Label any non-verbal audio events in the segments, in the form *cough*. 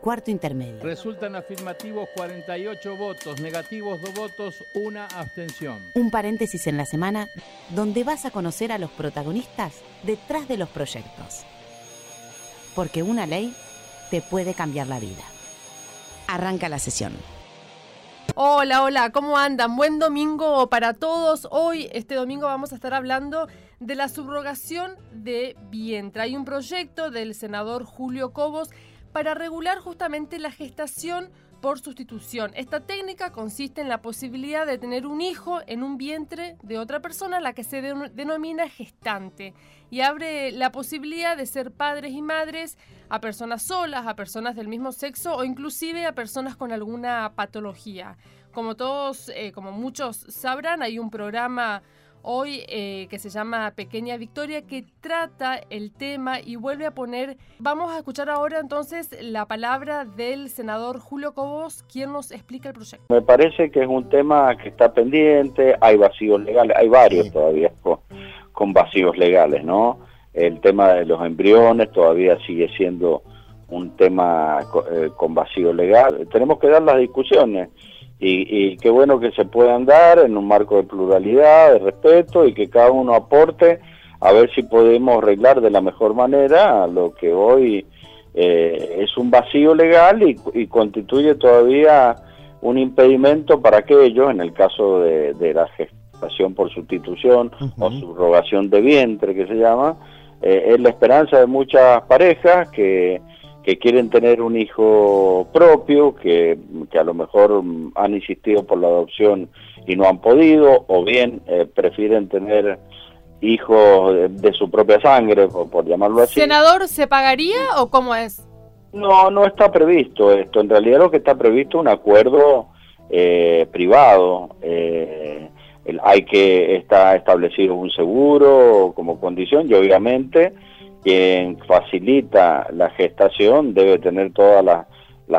Cuarto intermedio. Resultan afirmativos 48 votos, negativos 2 votos, una abstención. Un paréntesis en la semana donde vas a conocer a los protagonistas detrás de los proyectos. Porque una ley te puede cambiar la vida. Arranca la sesión. Hola, hola, ¿cómo andan? Buen domingo para todos. Hoy, este domingo, vamos a estar hablando de la subrogación de vientre. Hay un proyecto del senador Julio Cobos para regular justamente la gestación por sustitución. Esta técnica consiste en la posibilidad de tener un hijo en un vientre de otra persona, la que se denomina gestante, y abre la posibilidad de ser padres y madres a personas solas, a personas del mismo sexo o inclusive a personas con alguna patología. Como todos, eh, como muchos sabrán, hay un programa hoy eh, que se llama Pequeña Victoria, que trata el tema y vuelve a poner. Vamos a escuchar ahora entonces la palabra del senador Julio Cobos, quien nos explica el proyecto. Me parece que es un tema que está pendiente, hay vacíos legales, hay varios todavía con, vacíos legales, ¿no? El tema de los embriones todavía sigue siendo un tema eh, con vacío legal. Tenemos que dar las discusiones y, qué bueno que se puedan dar en un marco de pluralidad, de respeto y que cada uno aporte a ver si podemos arreglar de la mejor manera lo que hoy eh, es un vacío legal y, constituye todavía un impedimento para aquellos, en el caso de, la gestación por sustitución o subrogación de vientre que se llama, eh, es la esperanza de muchas parejas que que quieren tener un hijo propio, que, a lo mejor han insistido por la adopción y no han podido, o bien eh, prefieren tener hijos de, su propia sangre, por, llamarlo así. ¿Senador se pagaría o cómo es? No, no está previsto esto. En realidad lo que está previsto es un acuerdo eh, privado. Eh, hay que está establecido un seguro como condición y obviamente quien facilita la gestación debe tener todas las,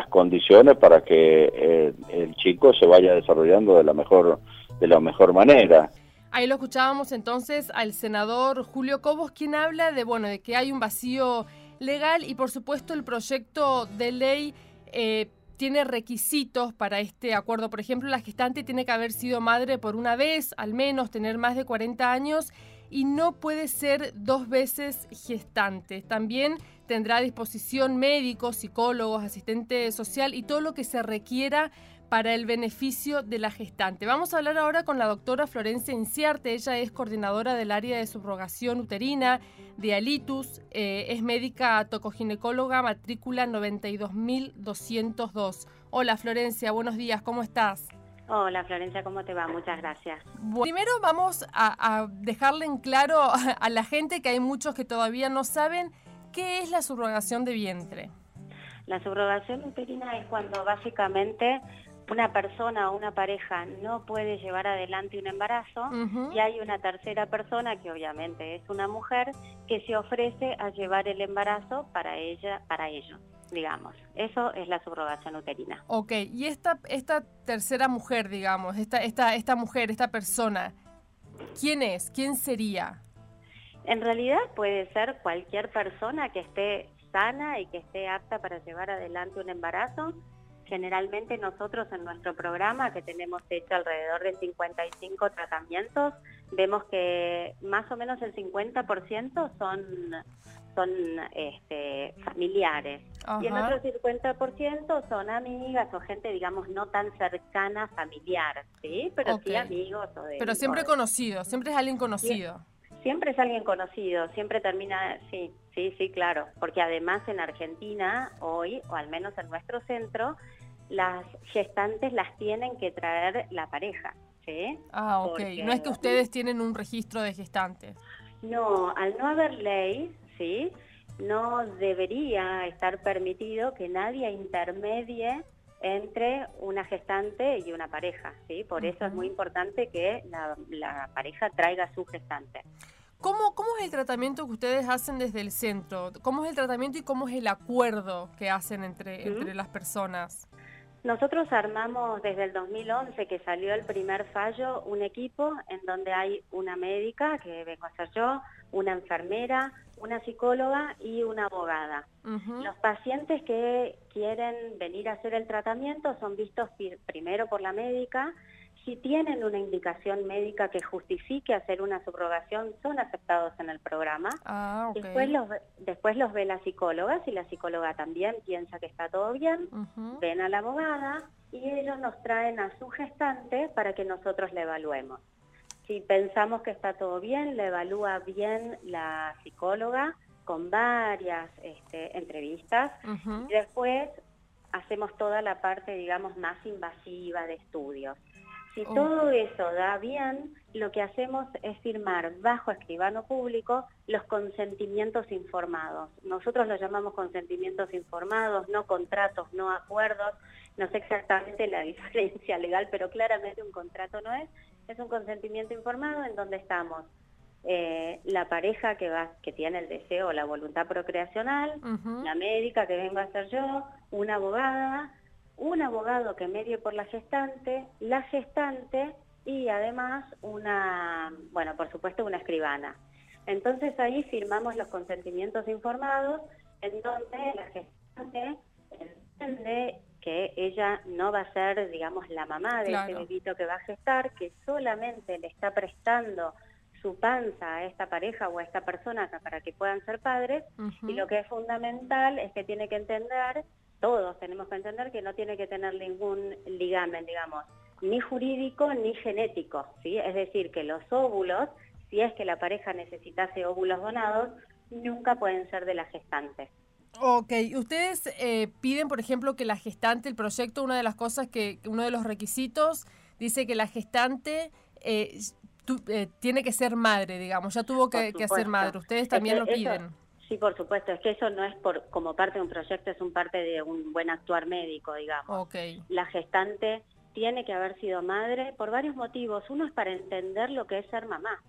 condiciones para que eh, el chico se vaya desarrollando de la mejor de la mejor manera. Ahí lo escuchábamos entonces al senador Julio Cobos, quien habla de bueno de que hay un vacío legal y por supuesto el proyecto de ley eh, tiene requisitos para este acuerdo. Por ejemplo, la gestante tiene que haber sido madre por una vez, al menos tener más de 40 años y no puede ser dos veces gestante. También tendrá a disposición médicos, psicólogos, asistente social y todo lo que se requiera para el beneficio de la gestante. Vamos a hablar ahora con la doctora Florencia Inciarte. Ella es coordinadora del área de subrogación uterina de Alitus, eh, es médica tocoginecóloga, matrícula 92202. Hola Florencia, buenos días, ¿cómo estás? Hola Florencia, ¿cómo te va? Muchas gracias. primero vamos a, dejarle en claro a la gente que hay muchos que todavía no saben qué es la subrogación de vientre. La subrogación uterina es cuando básicamente una persona o una pareja no puede llevar adelante un embarazo y hay una tercera persona que obviamente es una mujer que se ofrece a llevar el embarazo para ella para ellos digamos. Eso es la subrogación uterina. Ok, y esta, esta tercera mujer, digamos, esta, esta, esta mujer, esta persona, ¿quién es? ¿Quién sería? En realidad puede ser cualquier persona que esté sana y que esté apta para llevar adelante un embarazo. Generalmente nosotros en nuestro programa, que tenemos hecho alrededor de 55 tratamientos, vemos que más o menos el 50% son son este, familiares. Y el otro 50% son amigas o gente, digamos, no tan cercana familiar, ¿sí? Pero sí amigos. O de, Pero siempre conocido, siempre es alguien conocido. Siempre es alguien conocido, siempre termina, sí, sí, sí, claro. Porque además en Argentina, hoy, o al menos en nuestro centro, las gestantes las tienen que traer la pareja, ¿sí? Ah, ok. no es que ustedes tienen un registro de gestantes. No, al no haber ley, ¿sí? No debería estar permitido que nadie intermedie entre una gestante y una pareja, ¿sí? Por eso es muy importante que la, pareja traiga su gestante. ¿Cómo, ¿Cómo es el tratamiento que ustedes hacen desde el centro? ¿Cómo es el tratamiento y cómo es el acuerdo que hacen entre, entre las personas? Nosotros armamos desde el 2011 que salió el primer fallo un equipo en donde hay una médica, que vengo a ser yo, una enfermera, una psicóloga y una abogada. Los pacientes que quieren venir a hacer el tratamiento son vistos primero por la médica. Si tienen una indicación médica que justifique hacer una subrogación, son aceptados en el programa. Ah, después, los, después los ve la psicóloga, si la psicóloga también piensa que está todo bien, ven a la abogada y ellos nos traen a su gestante para que nosotros le evaluemos. Si pensamos que está todo bien, le evalúa bien la psicóloga con varias este, entrevistas y después hacemos toda la parte, digamos, más invasiva de estudios. Si oh. todo eso da bien, lo que hacemos es firmar bajo escribano público los consentimientos informados. Nosotros lo llamamos consentimientos informados, no contratos, no acuerdos. No sé exactamente la *laughs* diferencia legal, pero claramente un contrato no es. Es un consentimiento informado en donde estamos eh, la pareja que, va, que tiene el deseo o la voluntad procreacional, la médica que vengo a ser yo, una abogada, un abogado que medie por la gestante, la gestante y además una, bueno, por supuesto una escribana. Entonces ahí firmamos los consentimientos informados en donde la gestante entiende que ella no va a ser, digamos, la mamá de ese bebito que va a gestar, que solamente le está prestando su panza a esta pareja o a esta persona para que puedan ser padres, y lo que es fundamental es que tiene que entender, todos tenemos que entender que no tiene que tener ningún ligamen, digamos, ni jurídico ni genético, ¿sí? Es decir, que los óvulos, si es que la pareja necesitase óvulos donados, nunca pueden ser de la gestante. Ok, ustedes eh, piden, por ejemplo, que la gestante, el proyecto, una de las cosas que, uno de los requisitos, dice que la gestante eh, eh, tiene que ser madre, digamos, ya tuvo que, ser madre. Ustedes también lo piden. sí, por supuesto, es que eso no es por como parte de un proyecto, es un parte de un buen actuar médico, digamos. Okay. La gestante tiene que haber sido madre por varios motivos. Uno es para entender lo que es ser mamá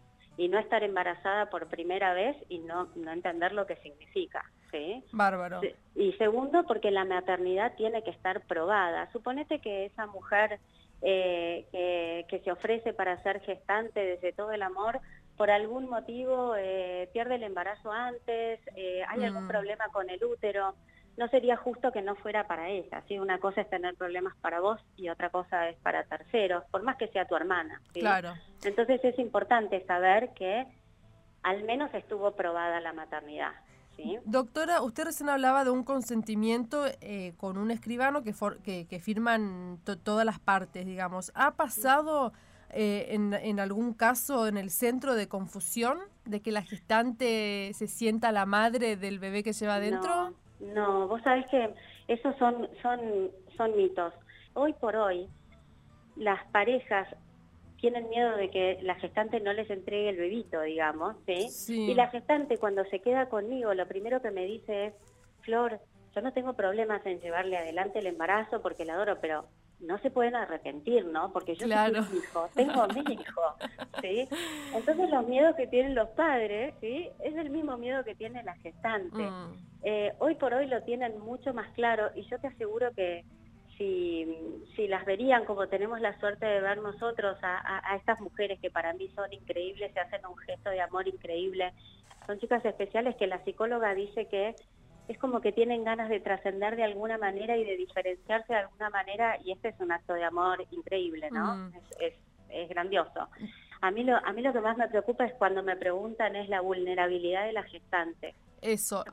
y no estar embarazada por primera vez y no, no entender lo que significa. ¿sí? Bárbaro. Y segundo, porque la maternidad tiene que estar probada. Suponete que esa mujer eh, que, se ofrece para ser gestante desde todo el amor, por algún motivo eh, pierde el embarazo antes, eh, hay algún mm. problema con el útero, no sería justo que no fuera para ella. ¿sí? Una cosa es tener problemas para vos y otra cosa es para terceros, por más que sea tu hermana. Claro. Entonces es importante saber que al menos estuvo probada la maternidad. Doctora, usted recién hablaba de un consentimiento eh, con un escribano que, que, firman todas las partes, digamos. ¿Ha pasado eh, en, algún caso en el centro de confusión de que la gestante se sienta la madre del bebé que lleva adentro? No, no vos sabés que esos son, son, son mitos. Hoy por hoy, las parejas tienen miedo de que la gestante no les entregue el bebito, digamos, ¿sí? Y la gestante cuando se queda conmigo, lo primero que me dice es, Flor, yo no tengo problemas en llevarle adelante el embarazo porque la adoro, pero no se pueden arrepentir, ¿no? Porque yo tengo mi hijo, tengo mi *laughs* hijo, ¿sí? Entonces los miedos que tienen los padres, ¿sí? Es el mismo miedo que tiene la gestante. Mm. Eh, hoy por hoy lo tienen mucho más claro y yo te aseguro que si, las verían como tenemos la suerte de ver nosotros a, estas mujeres que para mí son increíbles, se hacen un gesto de amor increíble, son chicas especiales que la psicóloga dice que es como que tienen ganas de trascender de alguna manera y de diferenciarse de alguna manera y este es un acto de amor increíble, ¿no? Mm. Es, es, grandioso. A mí, lo, a mí lo que más me preocupa es cuando me preguntan es la vulnerabilidad de la gestante. Eso,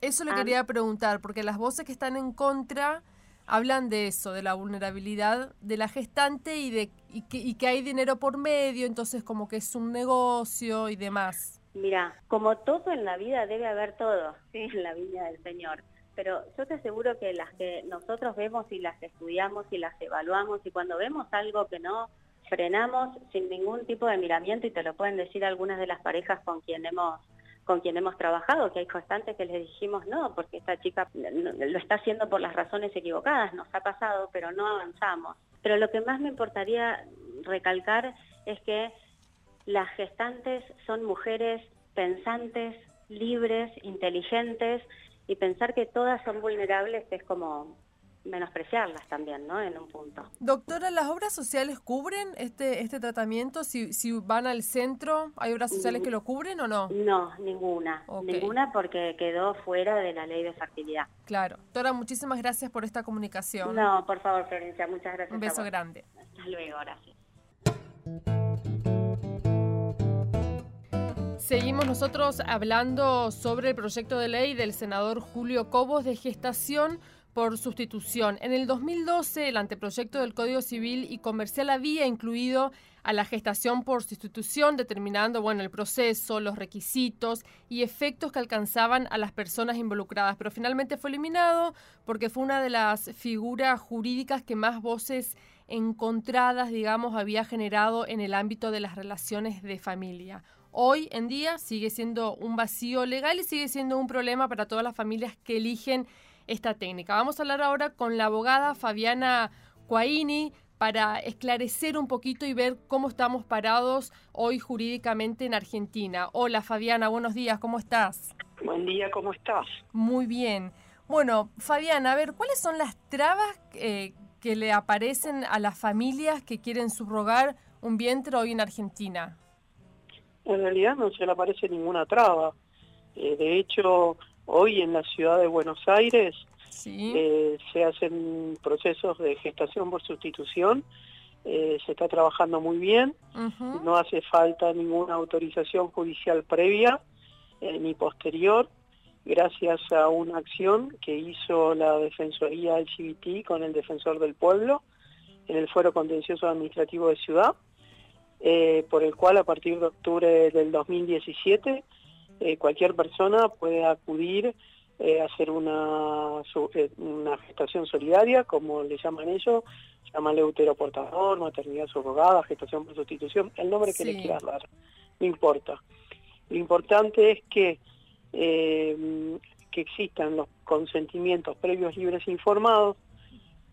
eso le quería preguntar, porque las voces que están en contra hablan de eso, de la vulnerabilidad de la gestante y de y que, y que hay dinero por medio, entonces como que es un negocio y demás. Mira, como todo en la vida debe haber todo, ¿sí? en la vida del Señor. Pero yo te aseguro que las que nosotros vemos y las estudiamos y las evaluamos y cuando vemos algo que no frenamos sin ningún tipo de miramiento y te lo pueden decir algunas de las parejas con quien hemos con quien hemos trabajado, que hay constantes que les dijimos no, porque esta chica lo está haciendo por las razones equivocadas, nos ha pasado, pero no avanzamos. Pero lo que más me importaría recalcar es que las gestantes son mujeres pensantes, libres, inteligentes, y pensar que todas son vulnerables es como menospreciarlas también, ¿no? En un punto. Doctora, ¿las obras sociales cubren este este tratamiento? Si, si van al centro, ¿hay obras sociales que lo cubren o no? No, ninguna. Ninguna porque quedó fuera de la ley de fertilidad. Claro. Doctora, muchísimas gracias por esta comunicación. No, por favor, Florencia, muchas gracias. Un beso grande. Hasta luego, gracias. Seguimos nosotros hablando sobre el proyecto de ley del senador Julio Cobos de gestación por sustitución. En el 2012, el anteproyecto del Código Civil y Comercial había incluido a la gestación por sustitución, determinando bueno, el proceso, los requisitos y efectos que alcanzaban a las personas involucradas, pero finalmente fue eliminado porque fue una de las figuras jurídicas que más voces encontradas, digamos, había generado en el ámbito de las relaciones de familia. Hoy en día sigue siendo un vacío legal y sigue siendo un problema para todas las familias que eligen esta técnica. Vamos a hablar ahora con la abogada Fabiana Cuaini para esclarecer un poquito y ver cómo estamos parados hoy jurídicamente en Argentina. Hola Fabiana, buenos días, ¿cómo estás? Buen día, ¿cómo estás? Muy bien. Bueno, Fabiana, a ver, ¿cuáles son las trabas eh, que le aparecen a las familias que quieren subrogar un vientre hoy en Argentina? En realidad no se le aparece ninguna traba. Eh, de hecho, Hoy en la ciudad de Buenos Aires eh, se hacen procesos de gestación por sustitución, eh, se está trabajando muy bien, no hace falta ninguna autorización judicial previa ni posterior, gracias a una acción que hizo la Defensoría del CBT con el Defensor del Pueblo en el Fuero Contencioso Administrativo de Ciudad, por el cual a partir de octubre del 2017 eh, cualquier persona puede acudir eh, a hacer una, eh, una gestación solidaria, como le llaman ellos, llaman uteroportador, maternidad subrogada, gestación por sustitución, el nombre que le quieras dar, no importa. Lo importante es que, que existan los consentimientos previos libres e informados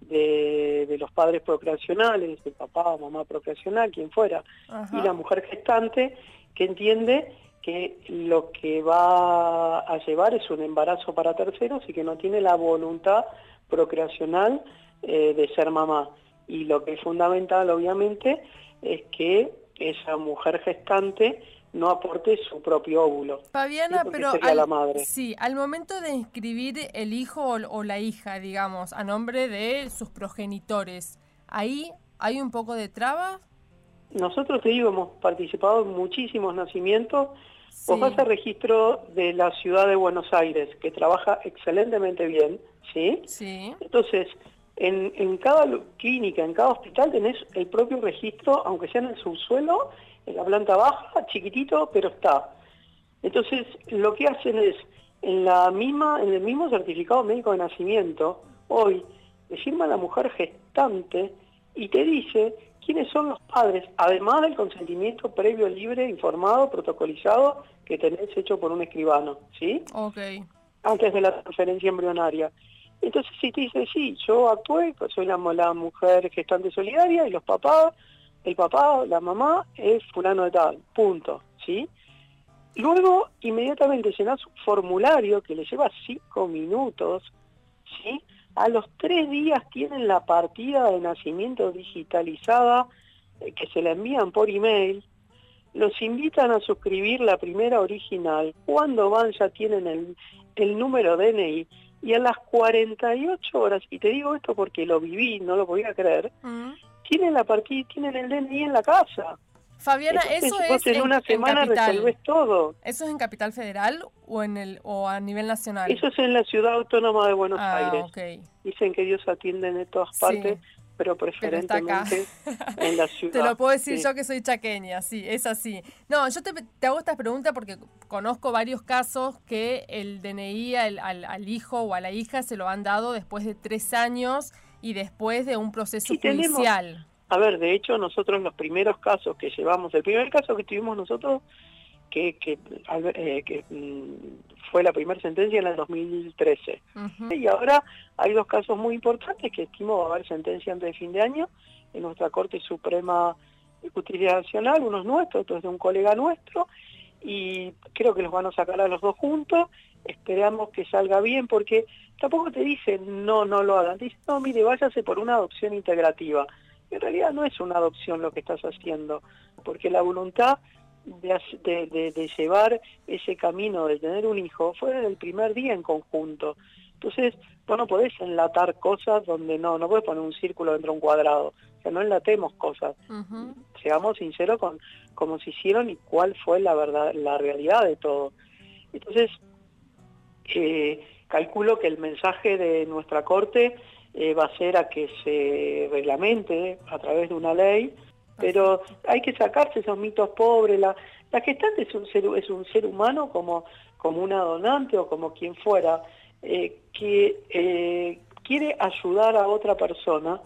de, de, los padres procreacionales, el papá o mamá procreacional, quien fuera, y la mujer gestante, que entiende que lo que va a llevar es un embarazo para terceros y que no tiene la voluntad procreacional eh, de ser mamá. Y lo que es fundamental, obviamente, es que esa mujer gestante no aporte su propio óvulo. Fabiana, pero al, la madre. sí, al momento de inscribir el hijo o, la hija, digamos, a nombre de sus progenitores, ¿ahí hay un poco de traba? Nosotros, te digo, hemos participado en muchísimos nacimientos Vos vas al registro de la ciudad de Buenos Aires, que trabaja excelentemente bien, ¿sí? Sí. Entonces, en, en cada clínica, en cada hospital tenés el propio registro, aunque sea en el subsuelo, en la planta baja, chiquitito, pero está. Entonces, lo que hacen es, en, la misma, en el mismo certificado médico de nacimiento, hoy, le firma la mujer gestante y te dice quiénes son los padres, además del consentimiento previo, libre, informado, protocolizado, que tenés hecho por un escribano, ¿sí? Ok. Antes de la transferencia embrionaria. Entonces, si te dice, sí, yo actué, pues soy la, la mujer gestante solidaria y los papás, el papá, la mamá, es fulano de tal, punto, ¿sí? Luego, inmediatamente llenas un formulario que le lleva cinco minutos, ¿sí? A los tres días tienen la partida de nacimiento digitalizada eh, que se la envían por email. Los invitan a suscribir la primera original. Cuando van ya tienen el, el número DNI. Y a las 48 horas, y te digo esto porque lo viví, no lo podía creer, mm. Tienen la partida, tienen el DNI en la casa. Fabiana, eso es en, una semana resolvés todo. ¿Eso es en Capital Federal o en el o a nivel nacional? Eso es en la Ciudad Autónoma de Buenos ah, Aires. Dicen que Dios atiende en todas partes, pero preferentemente en la *laughs* ciudad. Te lo puedo decir yo que soy chaqueña, sí, es así. No, yo te, hago esta pregunta porque conozco varios casos que el DNI al, al, hijo o a la hija se lo han dado después de tres años y después de un proceso judicial. A ver, de hecho nosotros los primeros casos que llevamos, el primer caso que tuvimos nosotros, que, que, eh, mm, fue la primera sentencia en el 2013. Y ahora hay dos casos muy importantes que estimo va a haber sentencia antes de fin de año en nuestra Corte Suprema de Justicia Nacional, uno es nuestro, otro es de un colega nuestro, y creo que los van a sacar a los dos juntos, esperamos que salga bien, porque tampoco te dicen no, no lo hagan, te dicen no, mire, váyase por una adopción integrativa. En realidad no es una adopción lo que estás haciendo, porque la voluntad de, de, llevar ese camino de tener un hijo fue desde el primer día en conjunto. Entonces, vos no podés enlatar cosas donde no, no puedes poner un círculo dentro de un cuadrado. O sea, no enlatemos cosas. Seamos sinceros con cómo se hicieron y cuál fue la verdad, la realidad de todo. Entonces, eh, calculo que el mensaje de nuestra Corte eh, va a ser a que se reglamente a través de una ley pero hay que sacarse esos mitos pobres. La, la gestante es un ser, es un ser humano como, como una donante o como quien fuera, eh, que quiere ayudar a otra persona,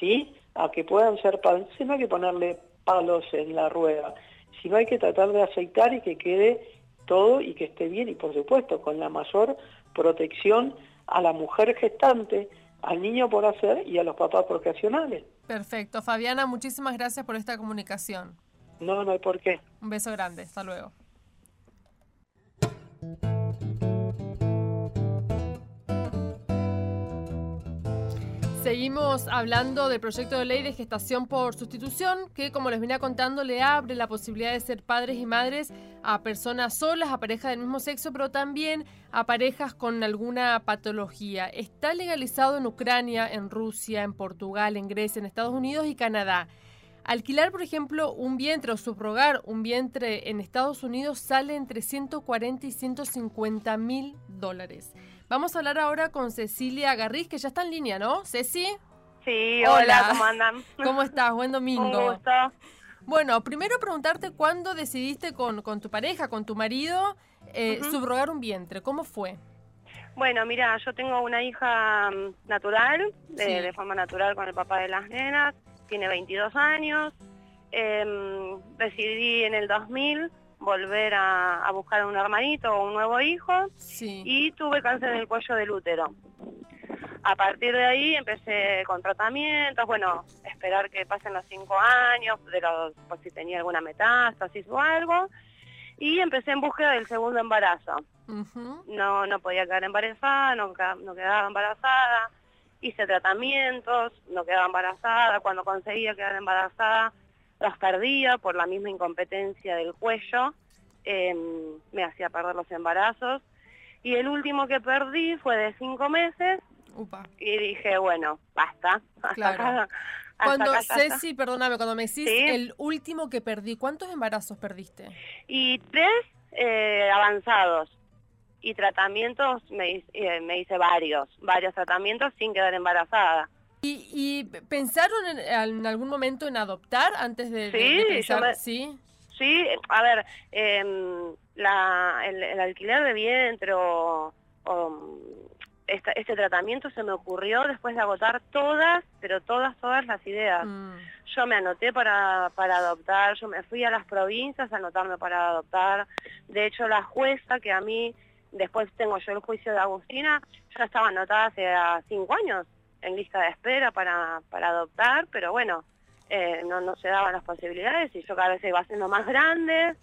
¿sí? A que puedan ser padres. No hay que ponerle palos en la rueda, sino hay que tratar de aceitar y que quede todo y que esté bien y por supuesto con la mayor protección a la mujer gestante, al niño por hacer y a los papás procreacionales. Perfecto. Fabiana, muchísimas gracias por esta comunicación. No, no hay por qué. Un beso grande. Hasta luego. Seguimos hablando del proyecto de ley de gestación por sustitución, que como les venía contando le abre la posibilidad de ser padres y madres a personas solas, a parejas del mismo sexo, pero también a parejas con alguna patología. Está legalizado en Ucrania, en Rusia, en Portugal, en Grecia, en Estados Unidos y Canadá. Alquilar, por ejemplo, un vientre o subrogar un vientre en Estados Unidos sale entre 140 y 150 mil dólares. Vamos a hablar ahora con Cecilia Garriz, que ya está en línea, ¿no? Ceci. Sí, hola, ¿cómo andan? ¿Cómo estás? Buen domingo. Un gusto. Bueno, primero preguntarte cuándo decidiste con, con tu pareja, con tu marido, eh, subrogar un vientre. ¿Cómo fue? Bueno, mira, yo tengo una hija mm, natural, de, forma natural con el papá de las nenas, tiene 22 años. Em, decidí en el 2000 volver a, buscar un hermanito o un nuevo hijo y tuve cáncer en el cuello del útero. A partir de ahí empecé con tratamientos, bueno, esperar que pasen los cinco años, de los, por si tenía alguna metástasis o algo, y empecé en búsqueda del segundo embarazo. No no podía quedar embarazada, no, no quedaba embarazada, hice tratamientos, no quedaba embarazada, cuando conseguía quedar embarazada las perdía por la misma incompetencia del cuello, em, me hacía perder los embarazos. Y el último que perdí fue de cinco meses y dije, bueno, basta. Hasta cuando Ceci, perdóname, cuando me decís el último que perdí, ¿cuántos embarazos perdiste? Y tres eh, avanzados. Y tratamientos, me, eh, me hice varios, varios tratamientos sin quedar embarazada. ¿Y, pensaron en, algún momento en adoptar antes de, sí, pensar? sí, sí. a ver, em, la, el, alquiler de vientre o, este tratamiento se me ocurrió después de agotar todas, pero todas, todas las ideas. Mm. Yo me anoté para, para adoptar, yo me fui a las provincias a anotarme para adoptar. De hecho, la jueza que a mí, después tengo yo el juicio de Agustina, ya estaba anotada hace cinco años en lista de espera para, para adoptar, pero bueno, eh, no, no se daban las posibilidades y yo cada vez iba siendo más grande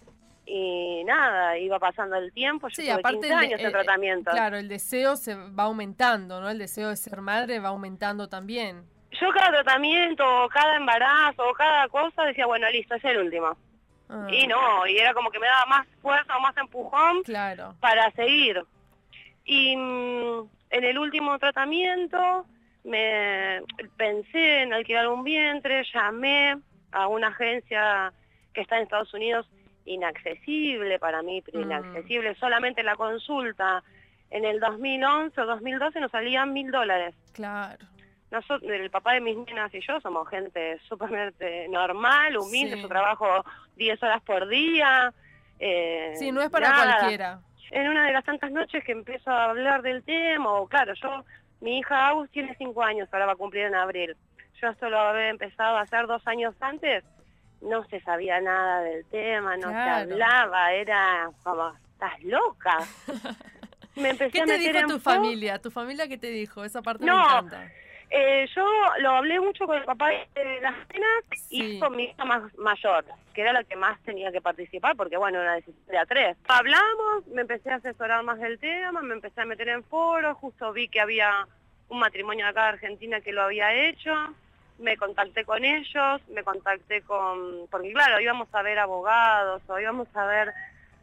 y nada, iba pasando el tiempo, yo sí, aparte 15 años de, tratamiento. Claro, el deseo se va aumentando, ¿no? El deseo de ser madre va aumentando también. Yo cada tratamiento, cada embarazo, cada cosa, decía, bueno, listo, es el último. Ah. Y no, y era como que me daba más fuerza más empujón claro. para seguir. Y mm, en el último tratamiento me pensé en alquilar un vientre, llamé a una agencia que está en Estados Unidos inaccesible para mí, mm. inaccesible, solamente la consulta en el 2011 o 2012 nos salían mil dólares. Claro. Nosotros, el papá de mis nenas y yo somos gente súper normal, humilde, yo trabajo 10 horas por día. Eh, sí, no es para cualquiera. En una de las tantas noches que empiezo a hablar del tema, o claro, yo mi hija Agus tiene cinco años, ahora va a cumplir en abril. Yo esto lo había empezado a hacer dos años antes, no se sabía nada del tema, no se hablaba, era como, estás loca. *laughs* Me empecé ¿Qué te dijo tu familia? ¿Tu familia qué te dijo? Esa parte no, me encanta. Eh, yo lo hablé mucho con el papá de las nenas y con mi hija más mayor, que era la que más tenía que participar, porque bueno, una decisión de a tres. Hablamos, me empecé a asesorar más del tema, me empecé a meter en foros, justo vi que había un matrimonio acá de Argentina que lo había hecho, me contacté con ellos, me contacté con, porque claro, íbamos a ver abogados o íbamos a ver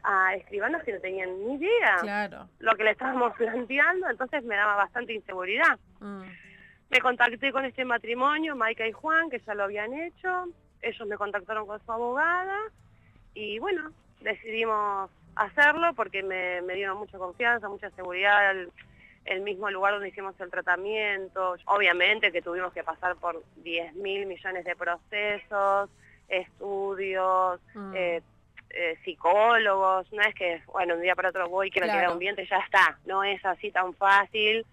a escribanos que no tenían ni idea claro. lo que le estábamos *laughs* planteando, entonces me daba bastante inseguridad. Mm. Me contacté con este matrimonio, Maika y Juan, que ya lo habían hecho. Ellos me contactaron con su abogada y bueno, decidimos hacerlo porque me, dieron mucha confianza, mucha seguridad, el, el, mismo lugar donde hicimos el tratamiento. Obviamente que tuvimos que pasar por 10 mil millones de procesos, estudios, mm. eh, eh, psicólogos, no es que, bueno, un día para otro voy, quiero claro. un diente, ya está, no es así tan fácil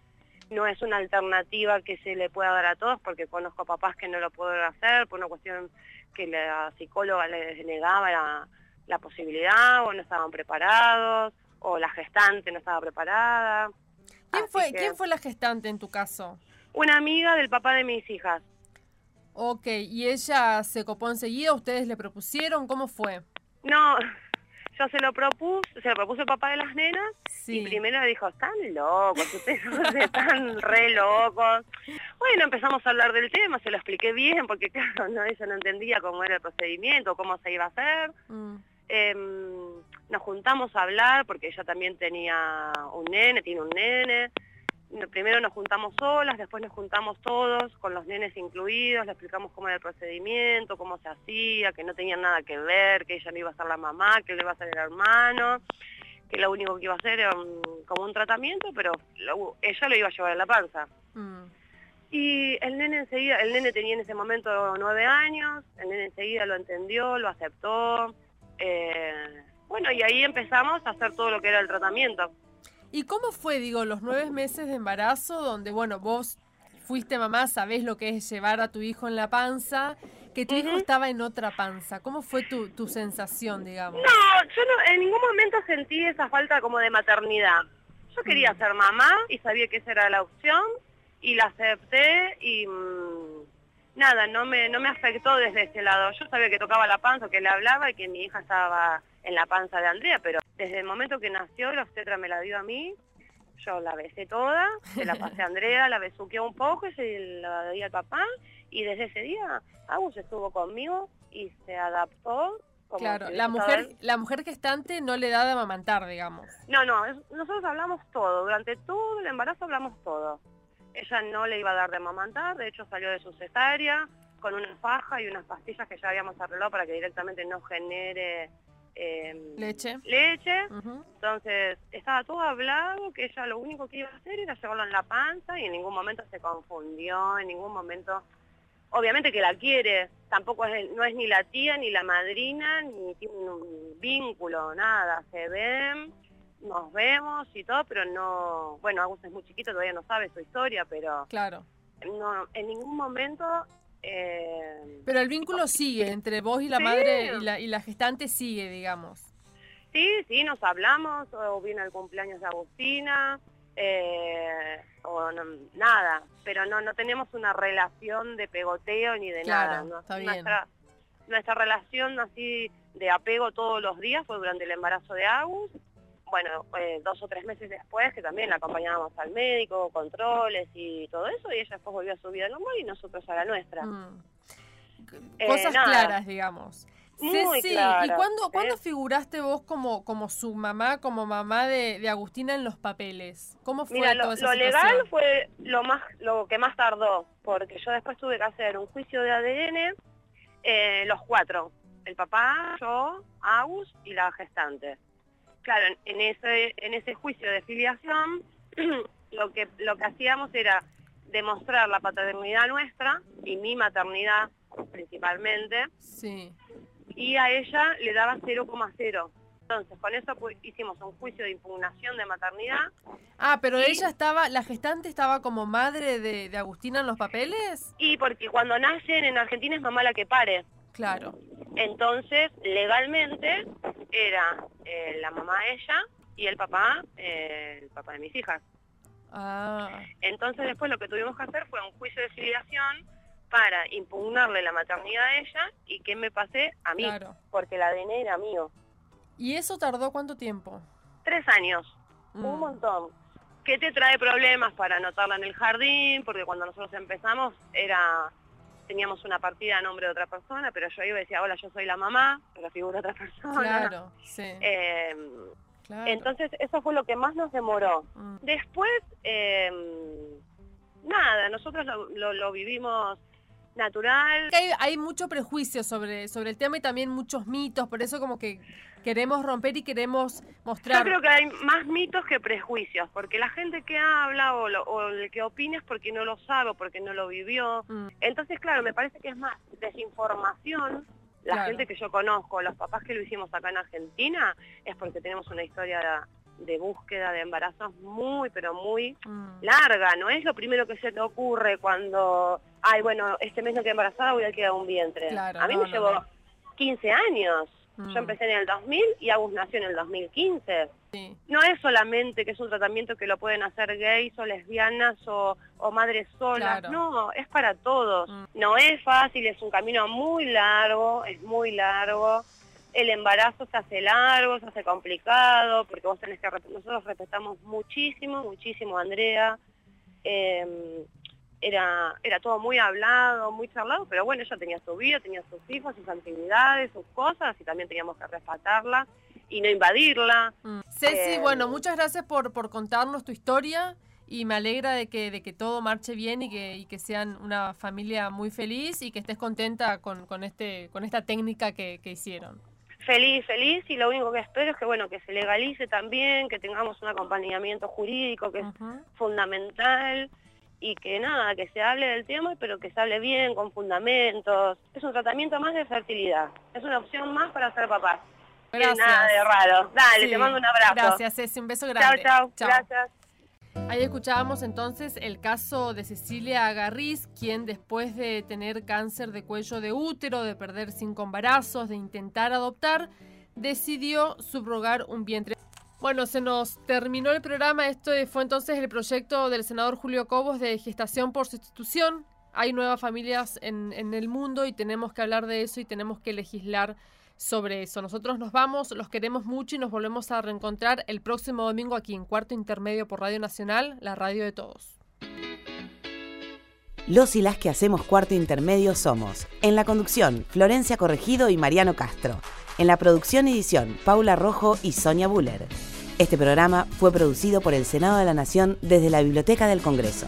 no es una alternativa que se le pueda dar a todos, porque conozco papás que no lo pueden hacer por una cuestión que la psicóloga les negaba la, posibilidad, o no estaban preparados, o la gestante no estaba preparada. ¿Quién fue, ¿Quién fue la gestante en tu caso? Una amiga del papá de mis hijas. Ok, ¿y ella se copó enseguida? ¿Ustedes le propusieron? ¿Cómo fue? No, yo se lo propuse, se lo propuso el papá de las nenas y primero dijo, están locos, ustedes *laughs* están re locos. Bueno, empezamos a hablar del tema, se lo expliqué bien porque *laughs* claro, no, ella no entendía cómo era el procedimiento, cómo se iba a hacer. Mm. Em, nos juntamos a hablar porque ella también tenía un nene, tiene un nene primero nos juntamos solas, después nos juntamos todos, con los nenes incluidos, le explicamos cómo era el procedimiento, cómo se hacía, que no tenían nada que ver, que ella no iba a ser la mamá, que él iba a ser el hermano, que lo único que iba a hacer era como un tratamiento, pero ella lo iba a llevar en la panza. Mm. Y el nene enseguida, el nene tenía en ese momento nueve años, el nene enseguida lo entendió, lo aceptó, eh, bueno, y ahí empezamos a hacer todo lo que era el tratamiento. ¿Y cómo fue, digo, los nueve meses de embarazo donde, bueno, vos fuiste mamá, sabés lo que es llevar a tu hijo en la panza, que tu hijo estaba en otra panza? ¿Cómo fue tu, tu sensación, digamos? No, yo no, en ningún momento sentí esa falta como de maternidad. Yo quería mm. ser mamá y sabía que esa era la opción y la acepté y mm, nada, no me, no me afectó desde ese lado. Yo sabía que tocaba la panza, que le hablaba y que mi hija estaba en la panza de Andrea, pero desde el momento que nació, la obstetra me la dio a mí, yo la besé toda, se la pasé a Andrea, la besuqueó un poco, se la di al papá, y desde ese día Agus estuvo conmigo y se adaptó. claro, la mujer, la mujer gestante no le da de amamantar, digamos. No, no, nosotros hablamos todo, durante todo el embarazo hablamos todo. Ella no le iba a dar de amamantar, de hecho salió de su cesárea con una faja y unas pastillas que ya habíamos arreglado para que directamente no genere Em, leche. Leche. Entonces, estaba todo hablado, que ella lo único que iba a hacer era llevarlo en la panza y en ningún momento se confundió, en ningún momento... Obviamente que la quiere, tampoco es, no es ni la tía, ni la madrina, ni tiene un vínculo, nada. Se ven, nos vemos y todo, pero no... Bueno, Agus es muy chiquito, todavía no sabe su historia, pero... Claro. No, en ningún momento eh, Pero el vínculo sigue entre vos y la madre y la, y la gestante sigue, digamos. Sí, sí, nos hablamos, o viene el cumpleaños de Agustina, eh, o nada, pero no no tenemos una relación de pegoteo ni de nada. nuestra, nuestra relación así de apego todos los días fue durante el embarazo de Agus bueno, eh, dos o tres meses después, que también la acompañábamos al médico, controles y todo eso, y ella después volvió a su vida normal y nosotros a la nuestra. Mm. Eh, Cosas claras, digamos. Muy sí, ¿y cuándo, ¿cuándo figuraste vos como, como su mamá, como mamá de, Agustina en los papeles? ¿Cómo fue Mira, lo, lo legal fue lo más lo que más tardó, porque yo después tuve que hacer un juicio de ADN, eh, los cuatro, el papá, yo, Agus y la gestante claro, en ese, en ese juicio de filiación, *clears throat* lo que, lo que hacíamos era demostrar la paternidad nuestra y mi maternidad principalmente. Sí. Y a ella le daba 0,0. Entonces, con eso hicimos un juicio de impugnación de maternidad. Ah, pero ella estaba, la gestante estaba como madre de, de Agustina en los papeles. Y porque cuando nacen en Argentina es mamá la que pare. Claro. Entonces, legalmente era eh, la mamá ella y el papá, eh, el papá de mis hijas. Ah. Entonces después lo que tuvimos que hacer fue un juicio de conciliación para impugnarle la maternidad a ella y que me pasé a mí, porque el ADN era mío. ¿Y eso tardó cuánto tiempo? Tres años, un mm. montón. ¿Qué te trae problemas para anotarla en el jardín? Porque cuando nosotros empezamos era teníamos una partida a nombre de otra persona, pero yo iba y decía, hola, yo soy la mamá, pero figura otra persona. Claro, sí. Em, entonces, eso fue lo que más nos demoró. Mm. Después, em, nada, nosotros lo, vivimos natural. Hay, hay, mucho prejuicio sobre, sobre el tema y también muchos mitos, por eso como que queremos romper y queremos mostrar. Yo creo que hay más mitos que prejuicios, porque la gente que habla o, o el que opina es porque no lo sabe o porque no lo vivió. Mm. Entonces, claro, me parece que es más desinformación. La gente que yo conozco, los papás que lo hicimos acá en Argentina, es porque tenemos una historia de, búsqueda de embarazos muy, pero muy mm. larga. No es lo primero que se te ocurre cuando, ay, bueno, este mes no quedé embarazada, voy a quedar un vientre. a mí me llevó 15 años. Yo mm. empecé en el 2000 y Agus nació en el 2015. No es solamente que es un tratamiento que lo pueden hacer gays o lesbianas o, madres solas, no, es para todos. Mm. No es fácil, es un camino muy largo, es muy largo. El embarazo se hace largo, se hace complicado, porque vos tenés que... Nosotros respetamos muchísimo, muchísimo a Andrea. Eh, era, era todo muy hablado, muy charlado, pero bueno, ella tenía su vida, tenía sus hijos, sus actividades, sus cosas, y también teníamos que respetarla y no invadirla. Mm. Ceci, eh, bueno, muchas gracias por, por contarnos tu historia y me alegra de que, de que todo marche bien y que, y que sean una familia muy feliz y que estés contenta con, con, este, con esta técnica que, que hicieron feliz, feliz y lo único que espero es que bueno que se legalice también, que tengamos un acompañamiento jurídico que es fundamental y que nada, que se hable del tema, pero que se hable bien, con fundamentos. Es un tratamiento más de fertilidad, es una opción más para ser papás. Gracias. nada de raro. Dale, te mando un abrazo. Gracias, Ceci, un beso grande. Chao, chao. Gracias. Ahí escuchábamos entonces el caso de Cecilia Agarriz, quien después de tener cáncer de cuello de útero, de perder cinco embarazos, de intentar adoptar, decidió subrogar un vientre. Bueno, se nos terminó el programa. Esto fue entonces el proyecto del senador Julio Cobos de gestación por sustitución. Hay nuevas familias en el mundo y tenemos que hablar de eso y tenemos que legislar sobre eso. Nosotros nos vamos, los queremos mucho y nos volvemos a reencontrar el próximo domingo aquí en Cuarto Intermedio por Radio Nacional, la radio de todos. Los y las que hacemos Cuarto Intermedio somos, en la conducción, Florencia Corregido y Mariano Castro. En la producción y edición, Paula Rojo y Sonia Buller. Este programa fue producido por el Senado de la Nación desde la Biblioteca del Congreso.